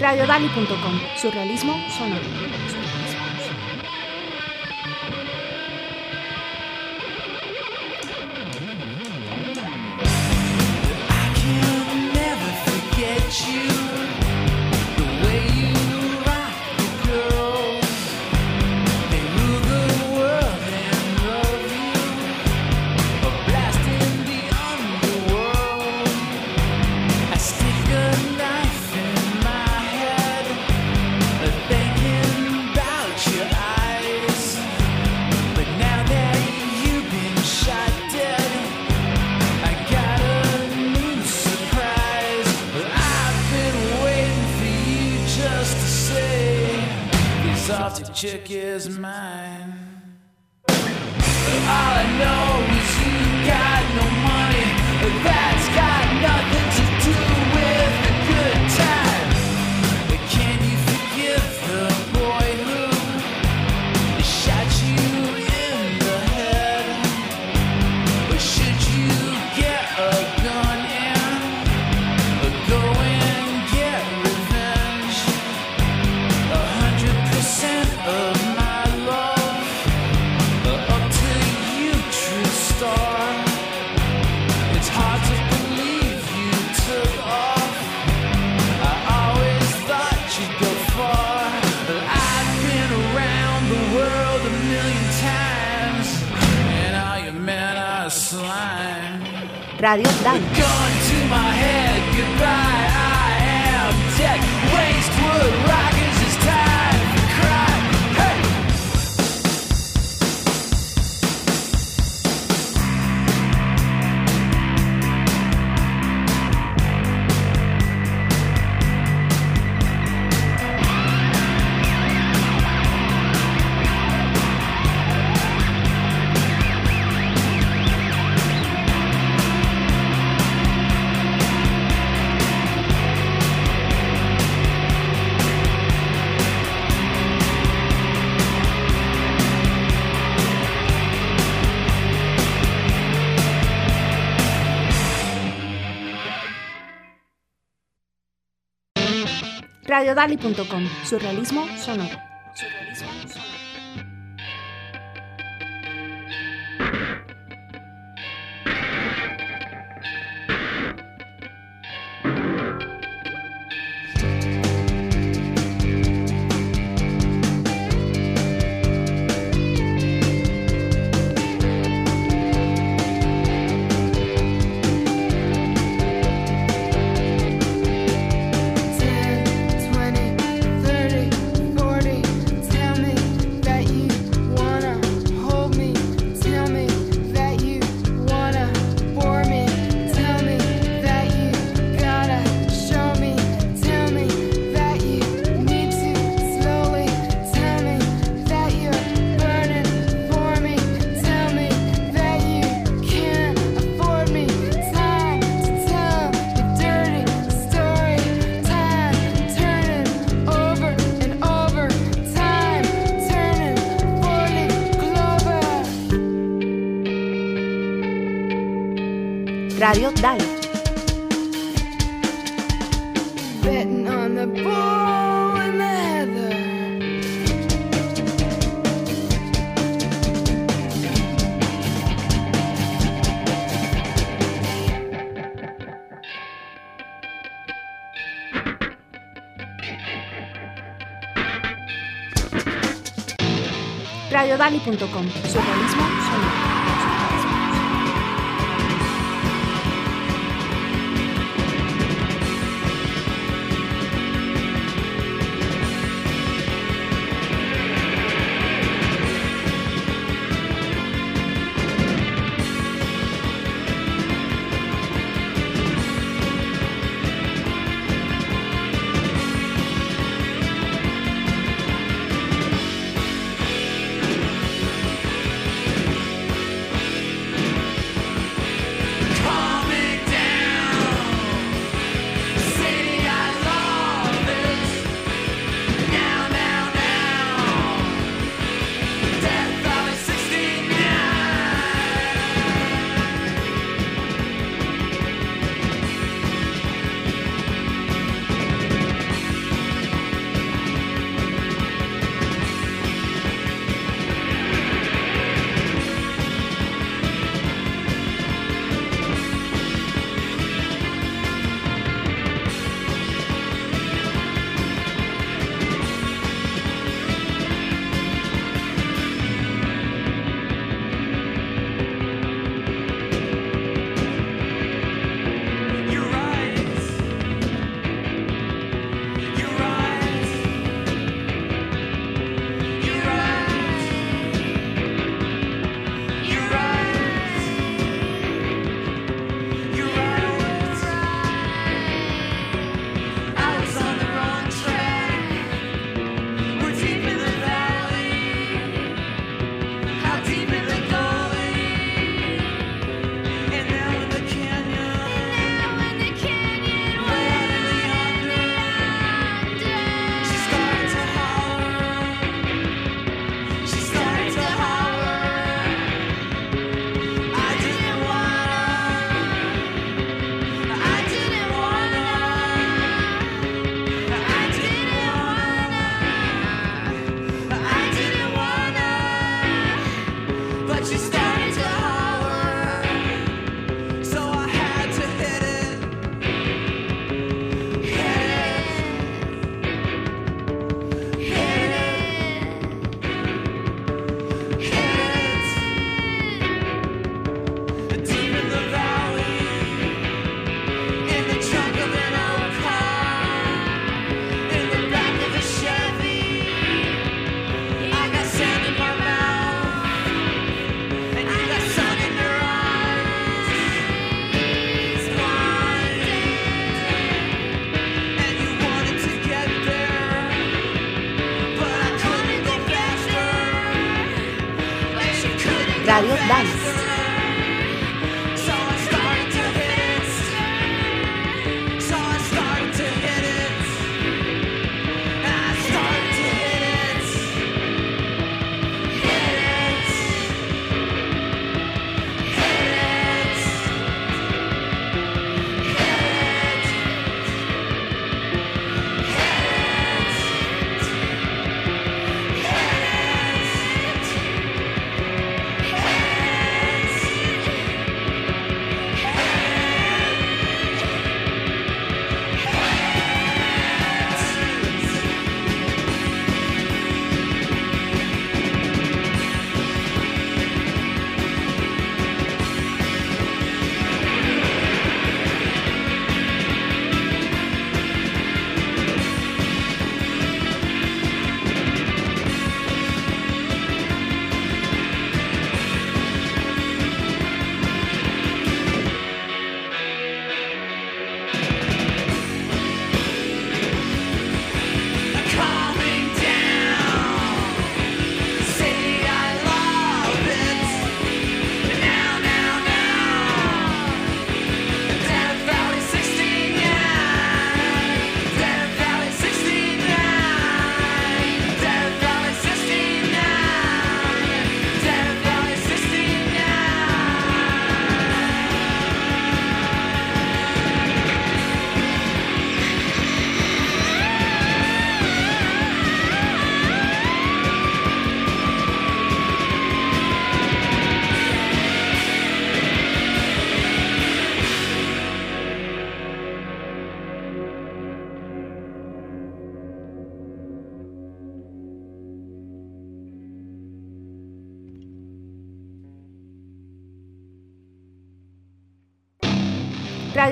radiodali.com. Surrealismo sonoro. exotic chick is mine. Radio Dan. radiodali.com, surrealismo sonoro. Radio Dalo. radiodali.com. Su realismo sonoro.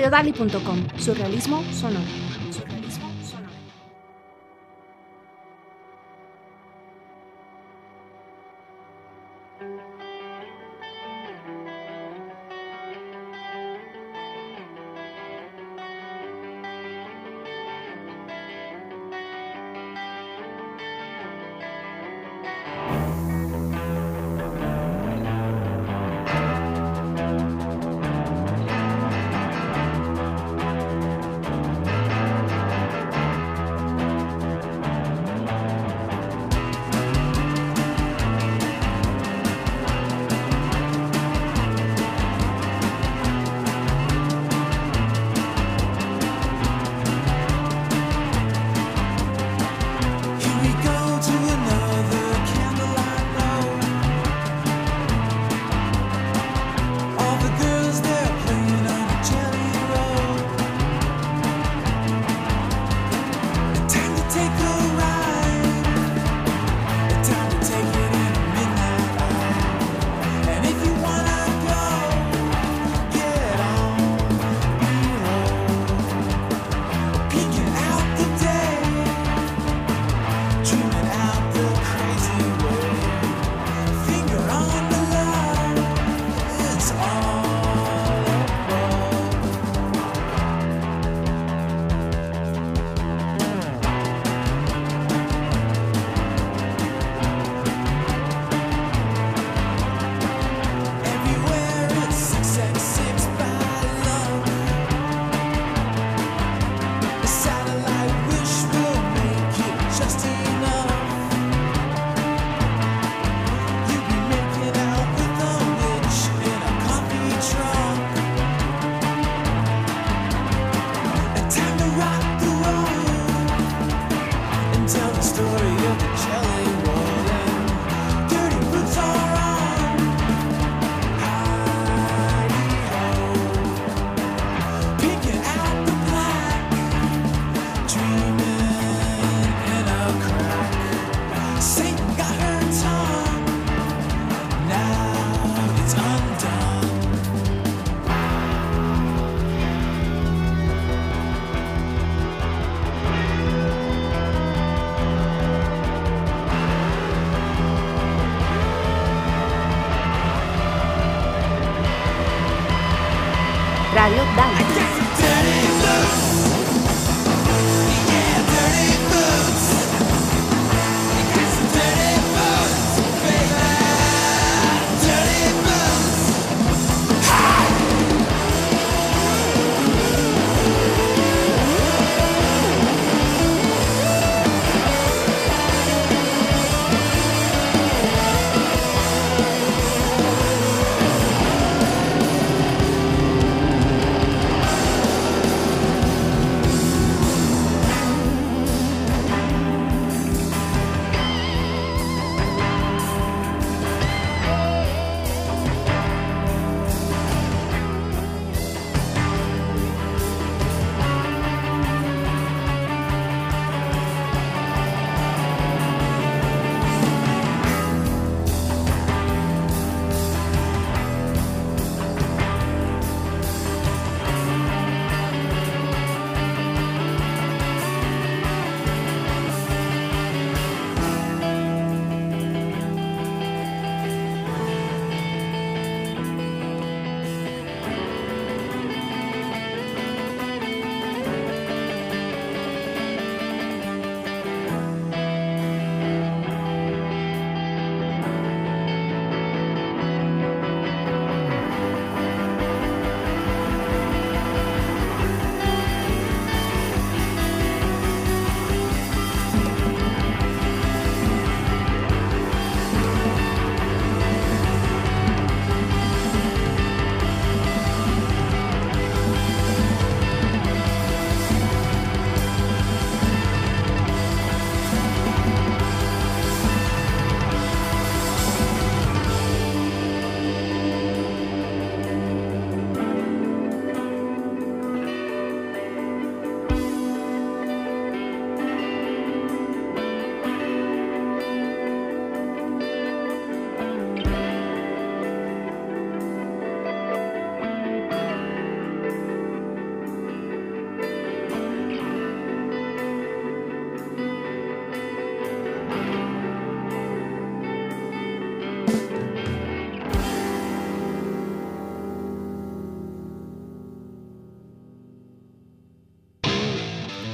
Radiodali.com. Surrealismo sonoro.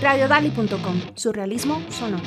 radiodali.com. Surrealismo sonoro.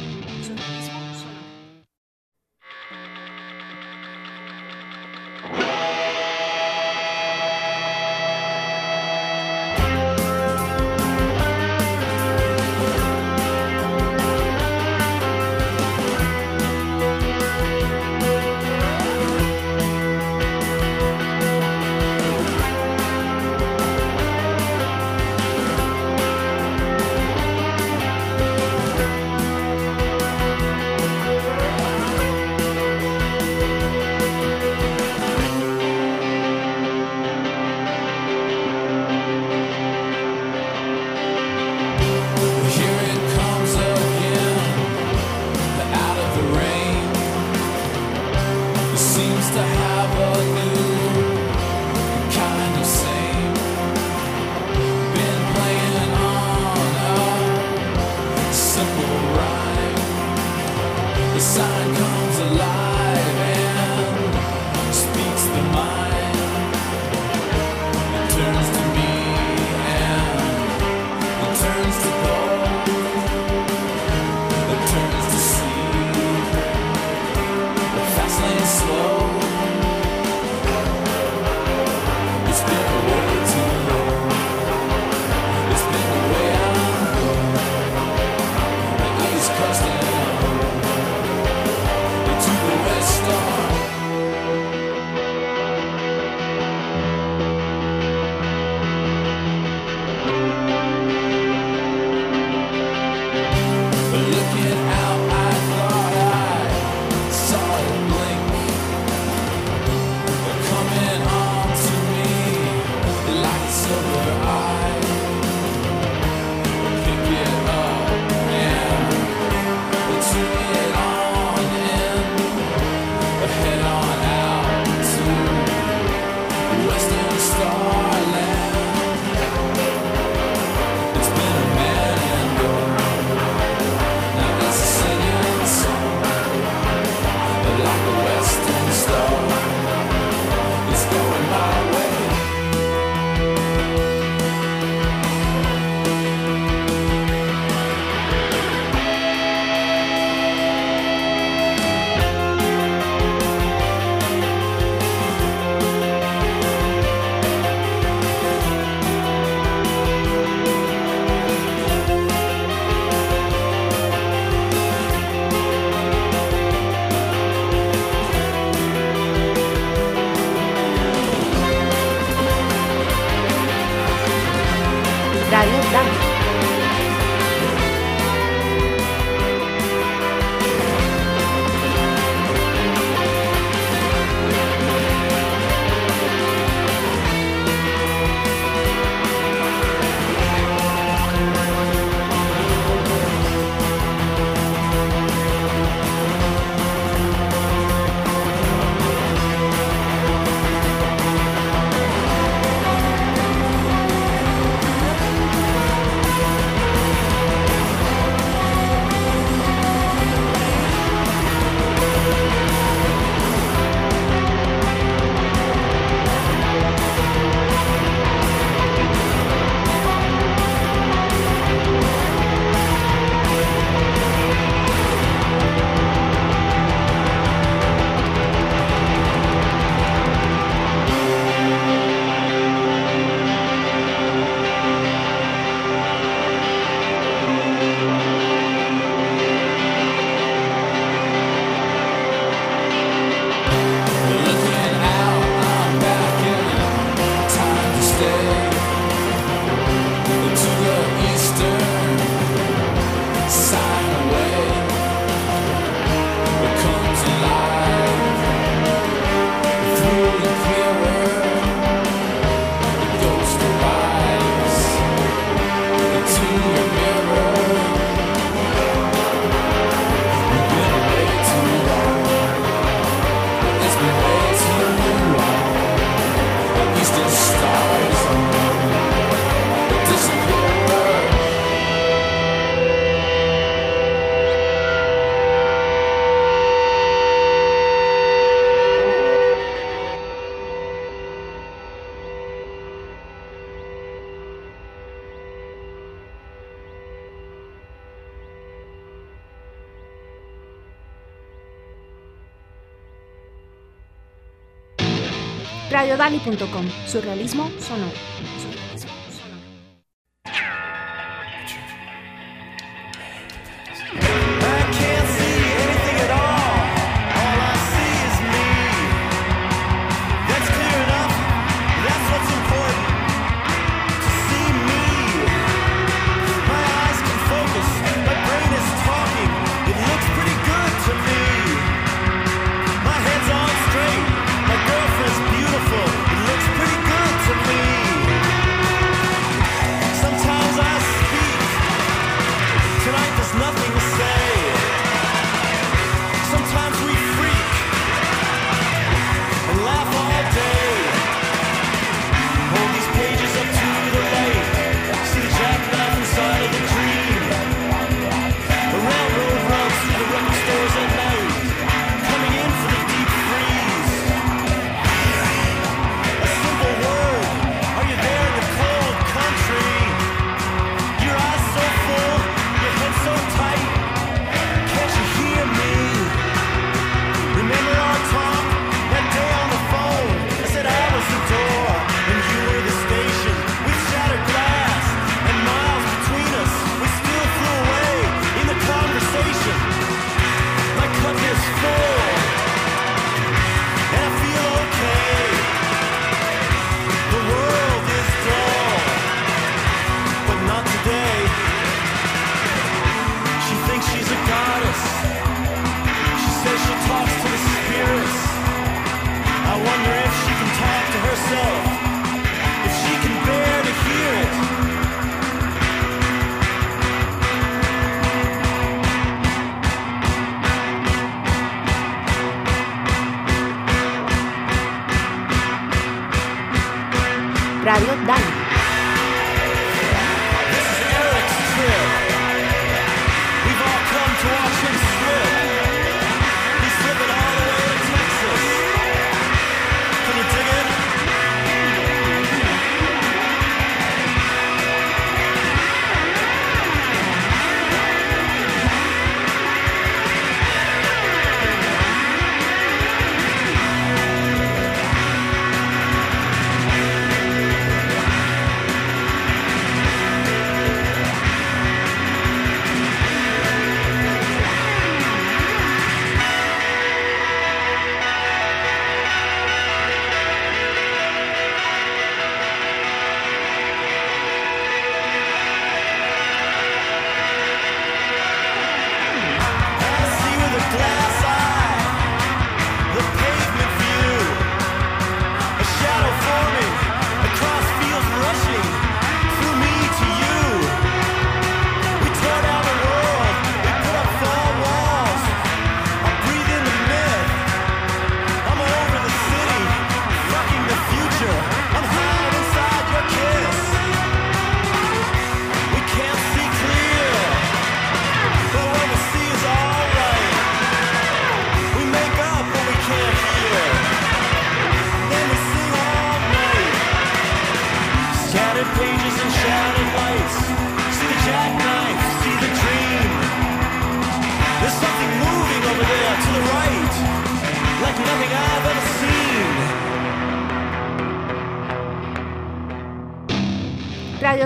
Radiodali.com, surrealismo sonoro.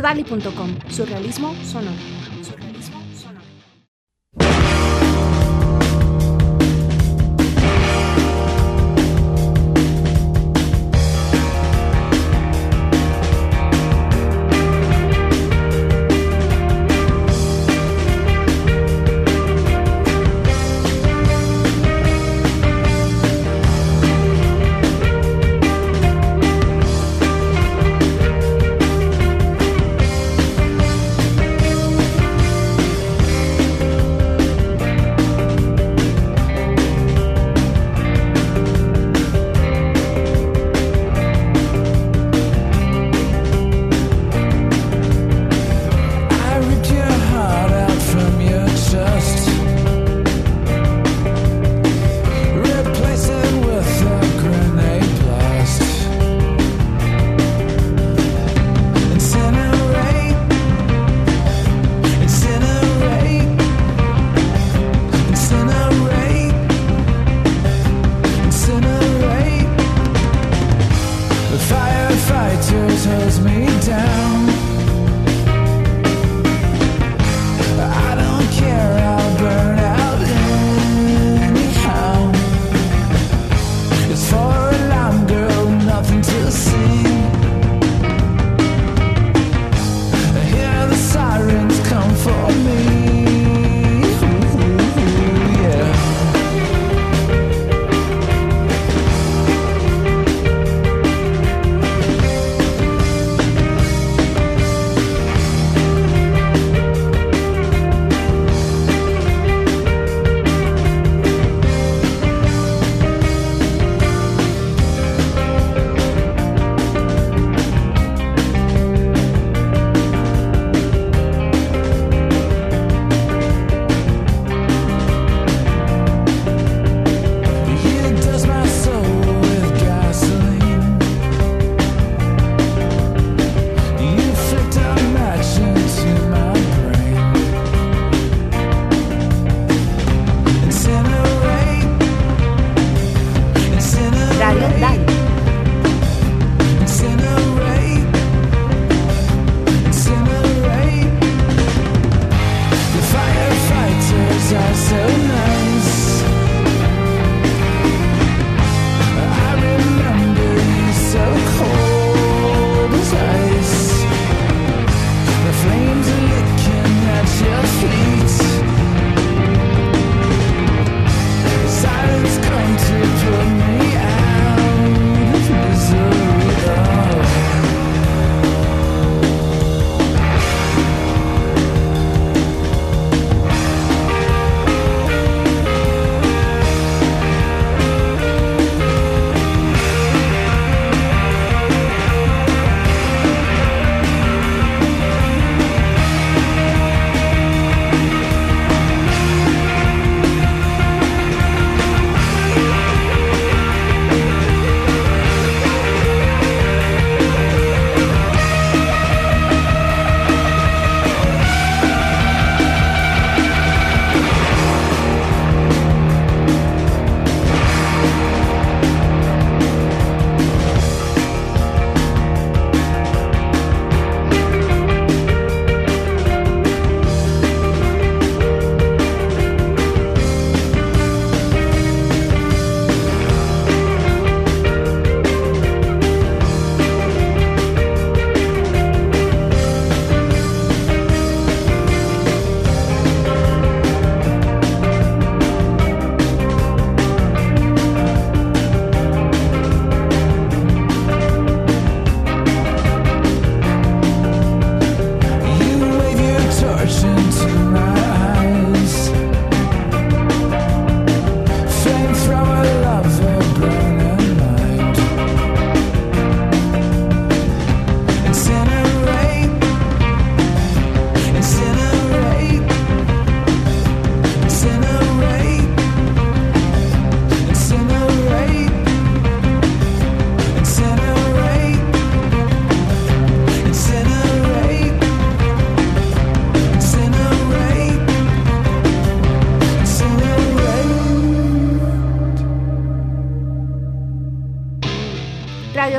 Radiodali.com, surrealismo sonoro.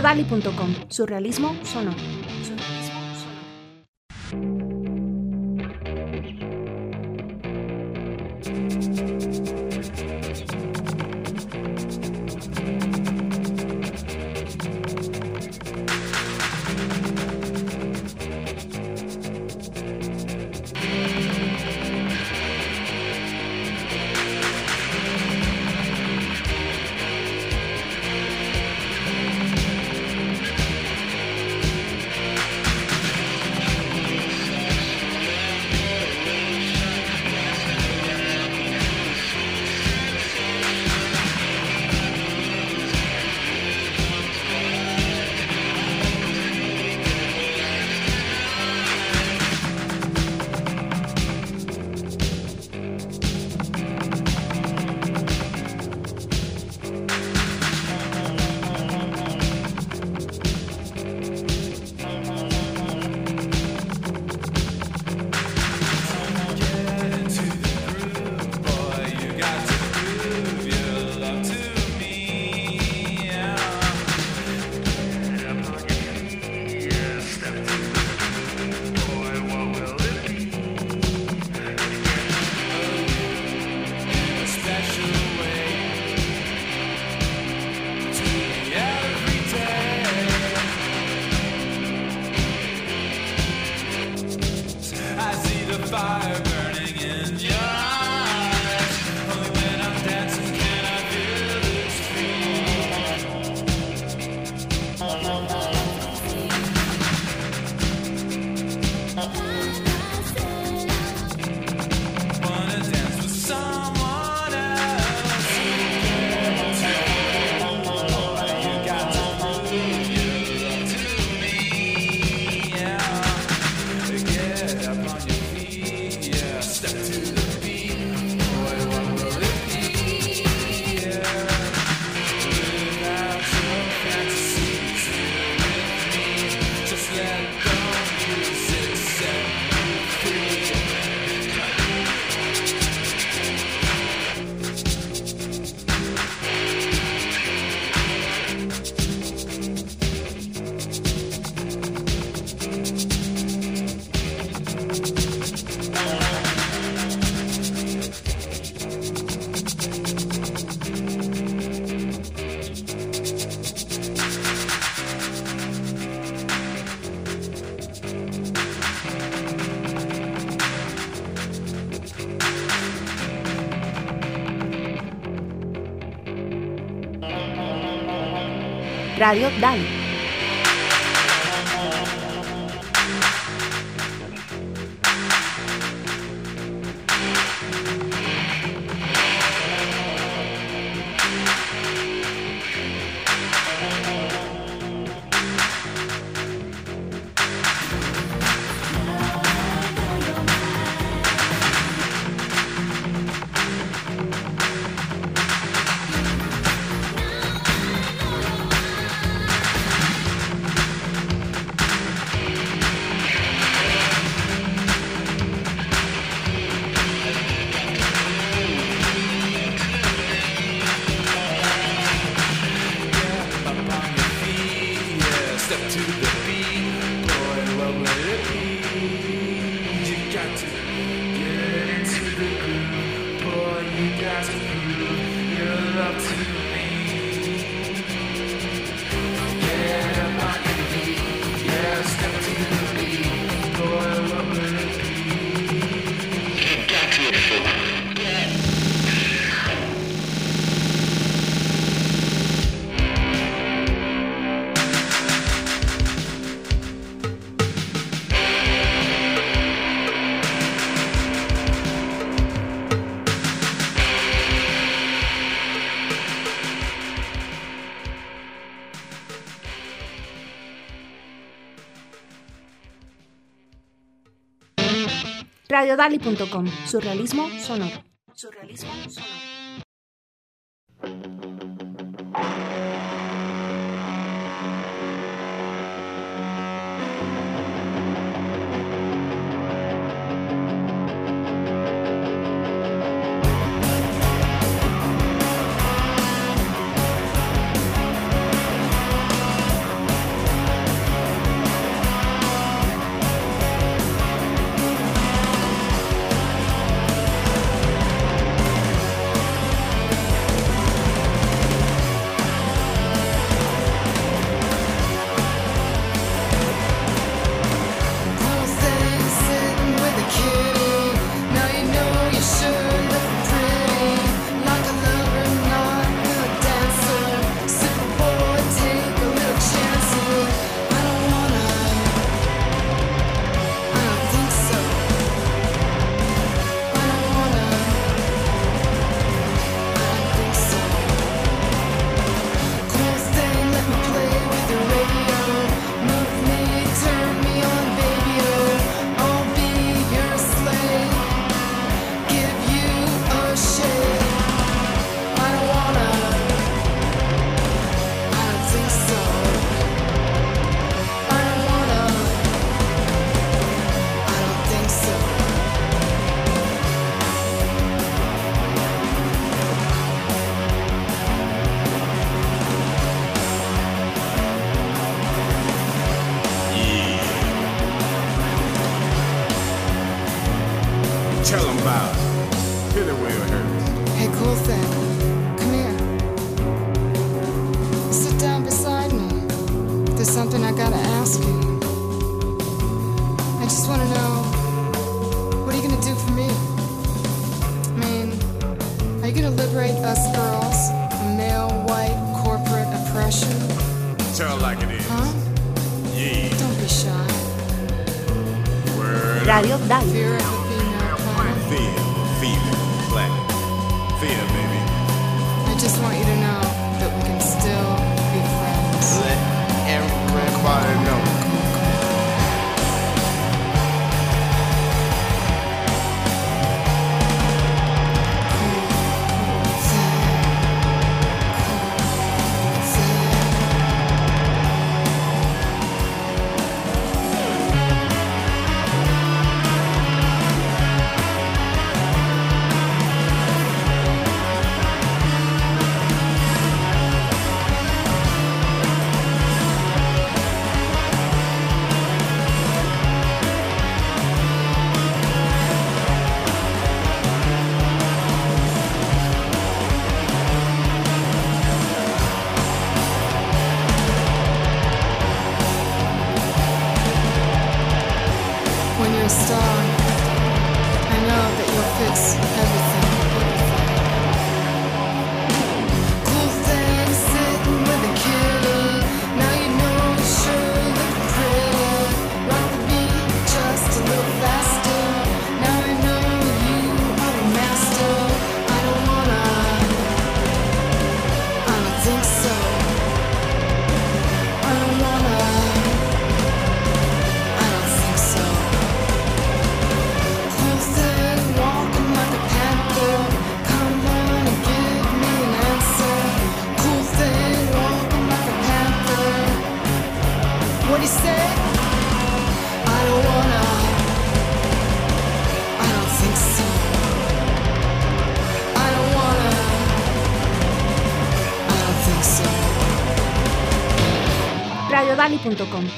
radiodali.com. Surrealismo sonoro. Radio DAL. radiodali.com, surrealismo sonoro.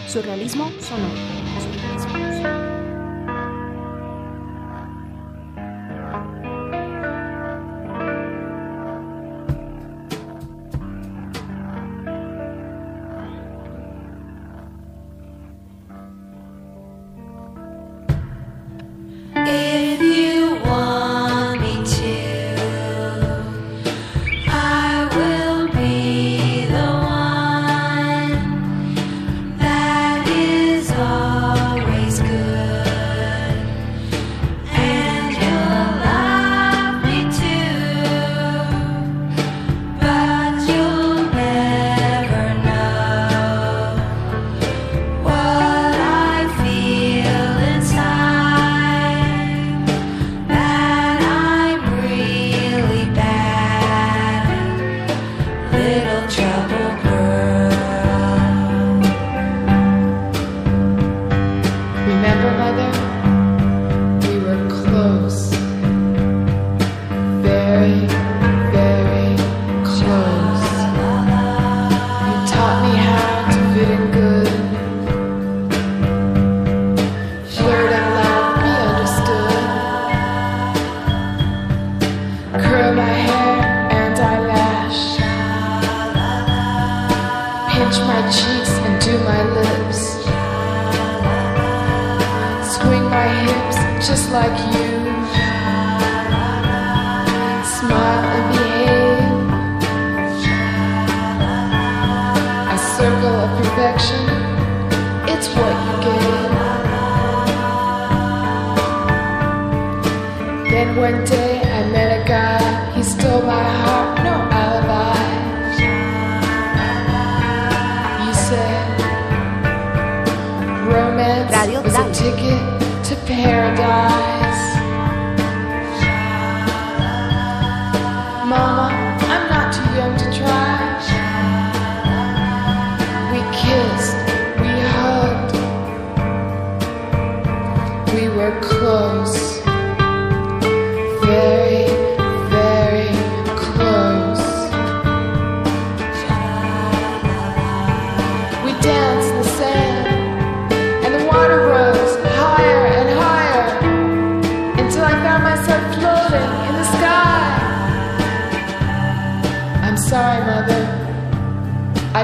Surrealismo sonoro.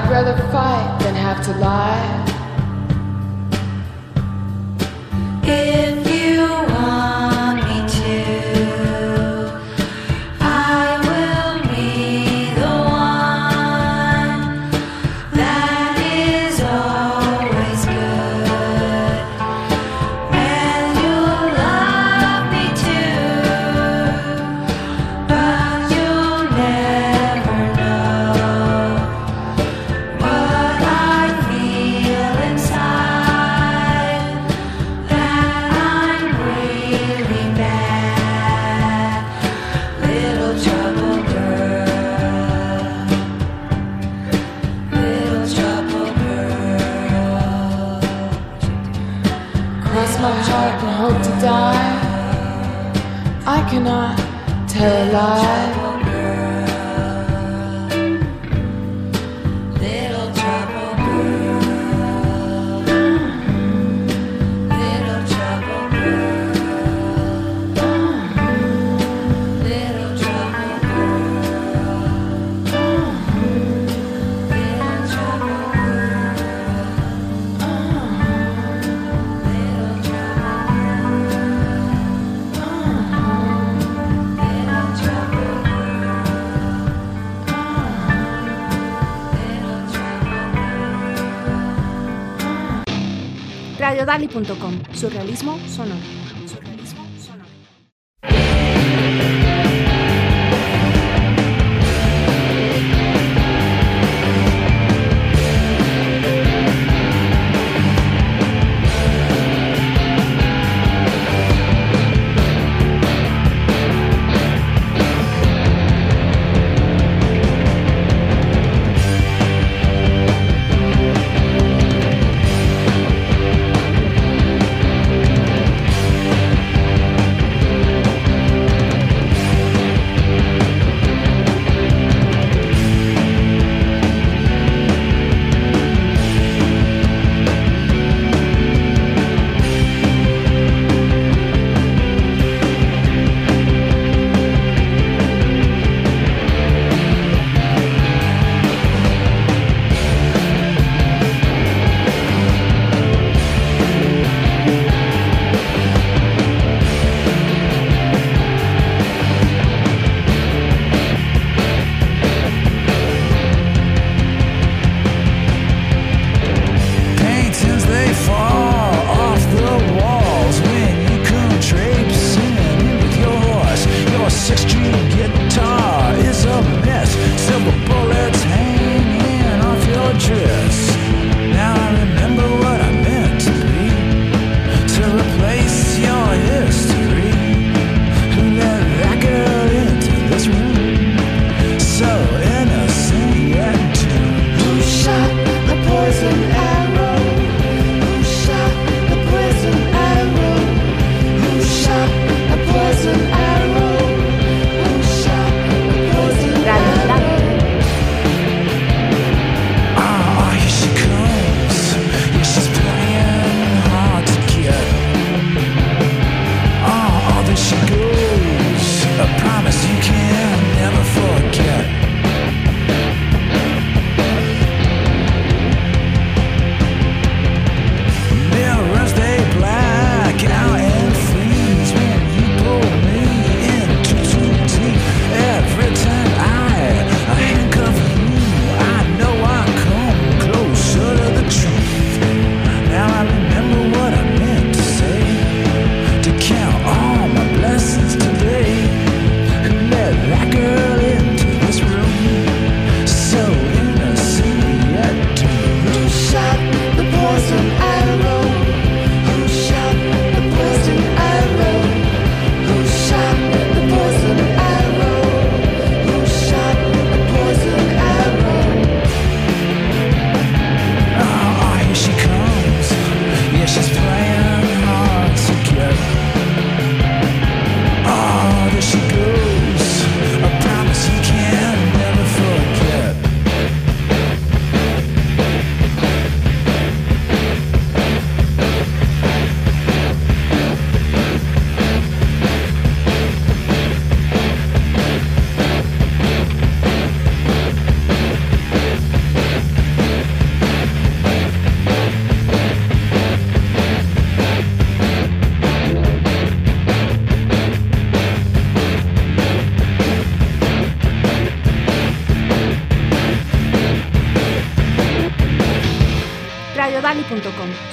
I'd rather fight than have to lie. Surrealismo sonoro.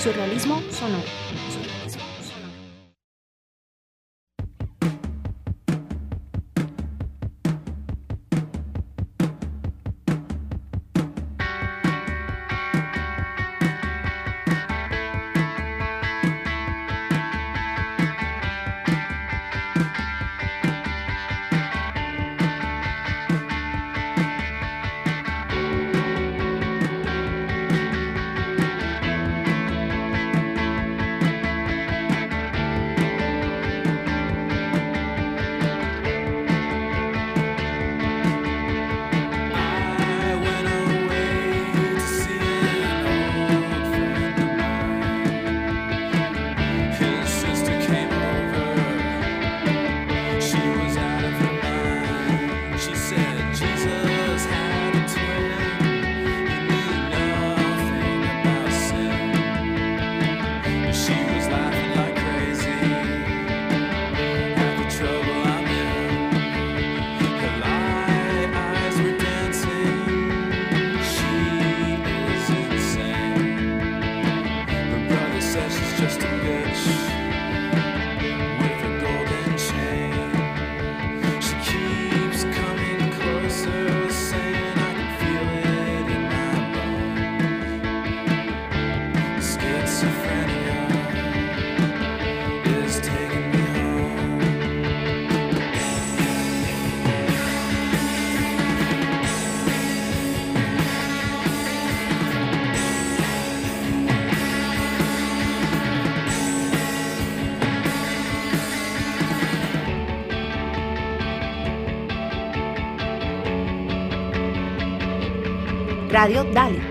Surrealismo Radio Dali.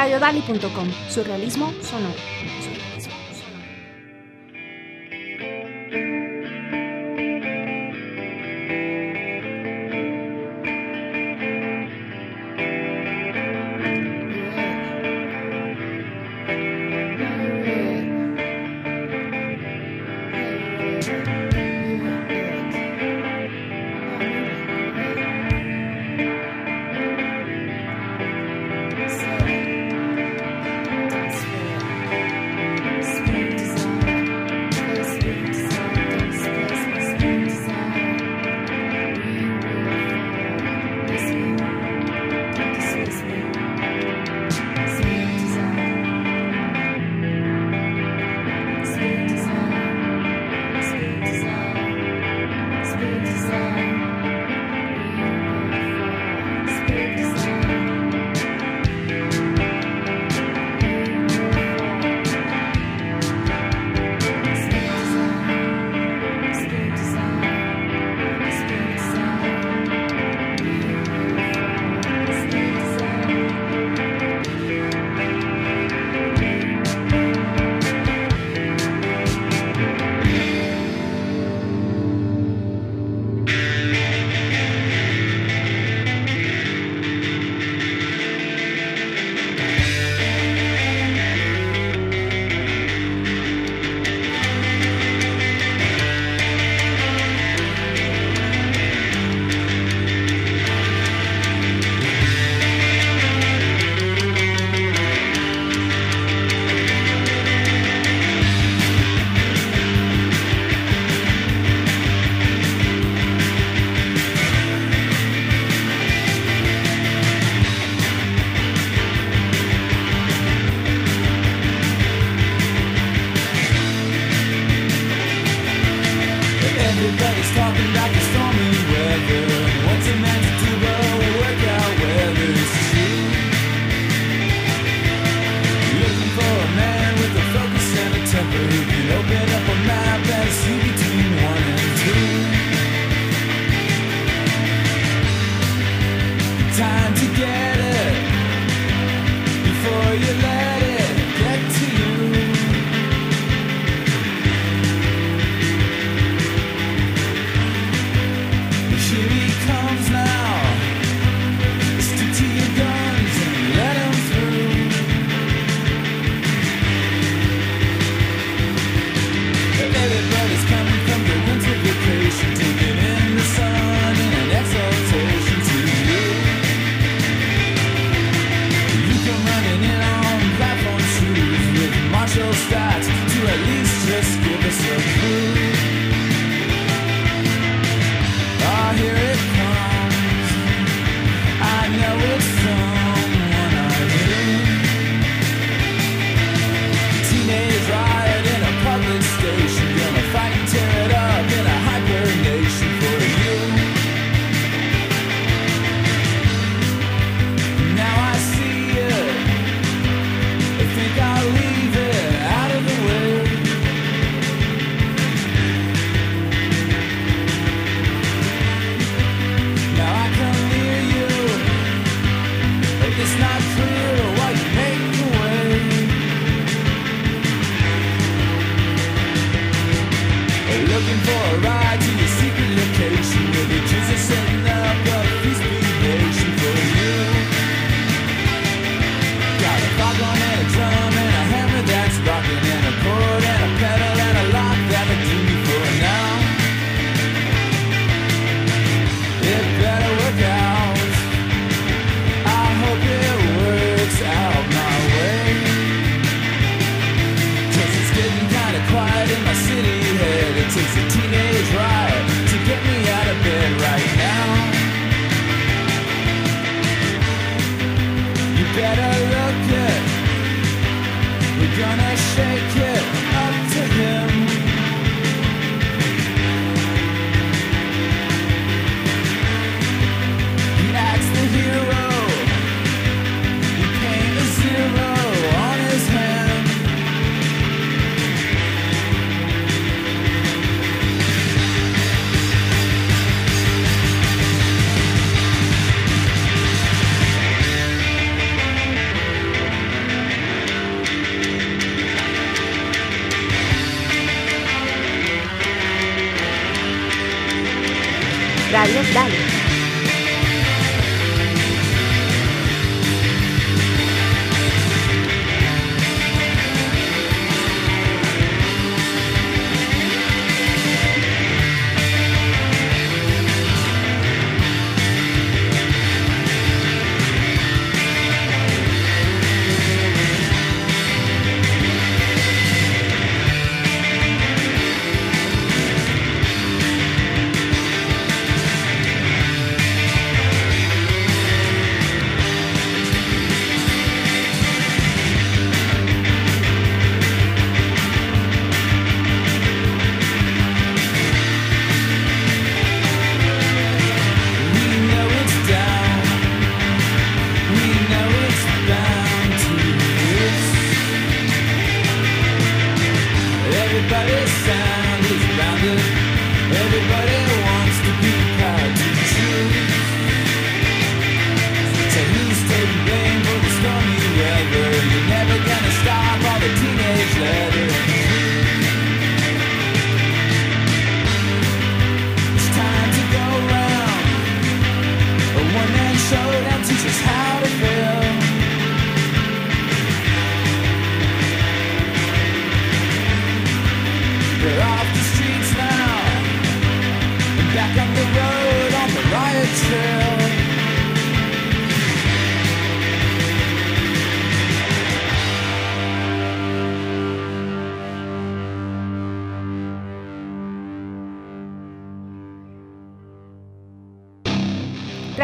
Radiodali.com, surrealismo sonoro.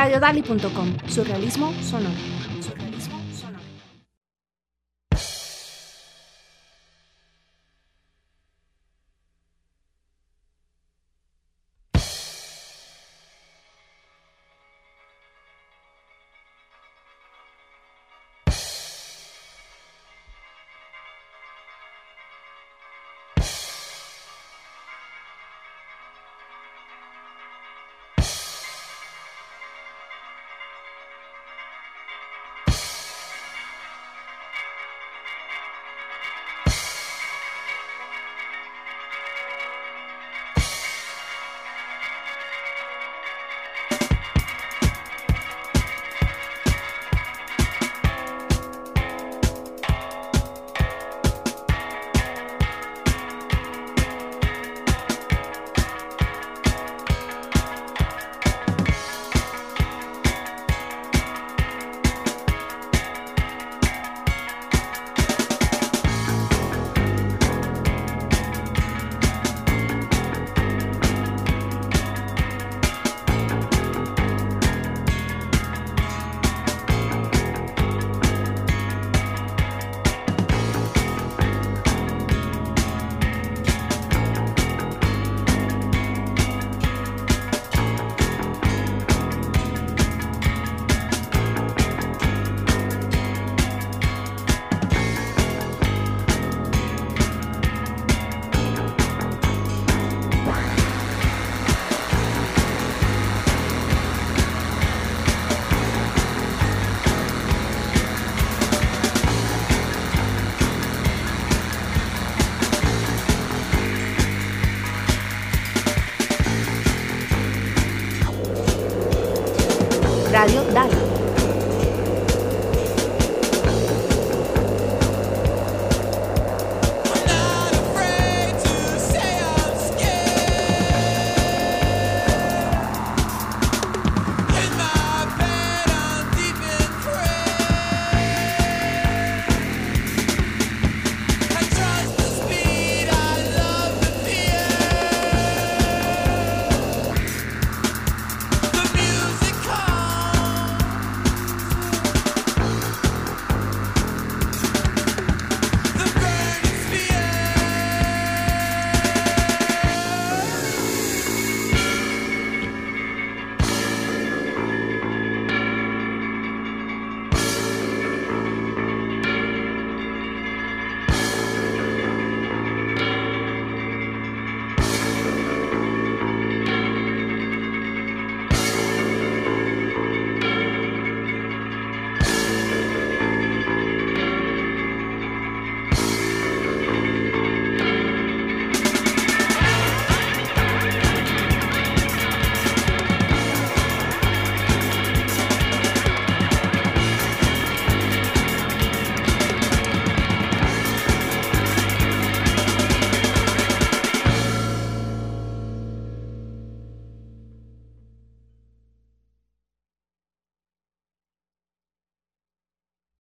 Radiodali.com. Surrealismo sonoro.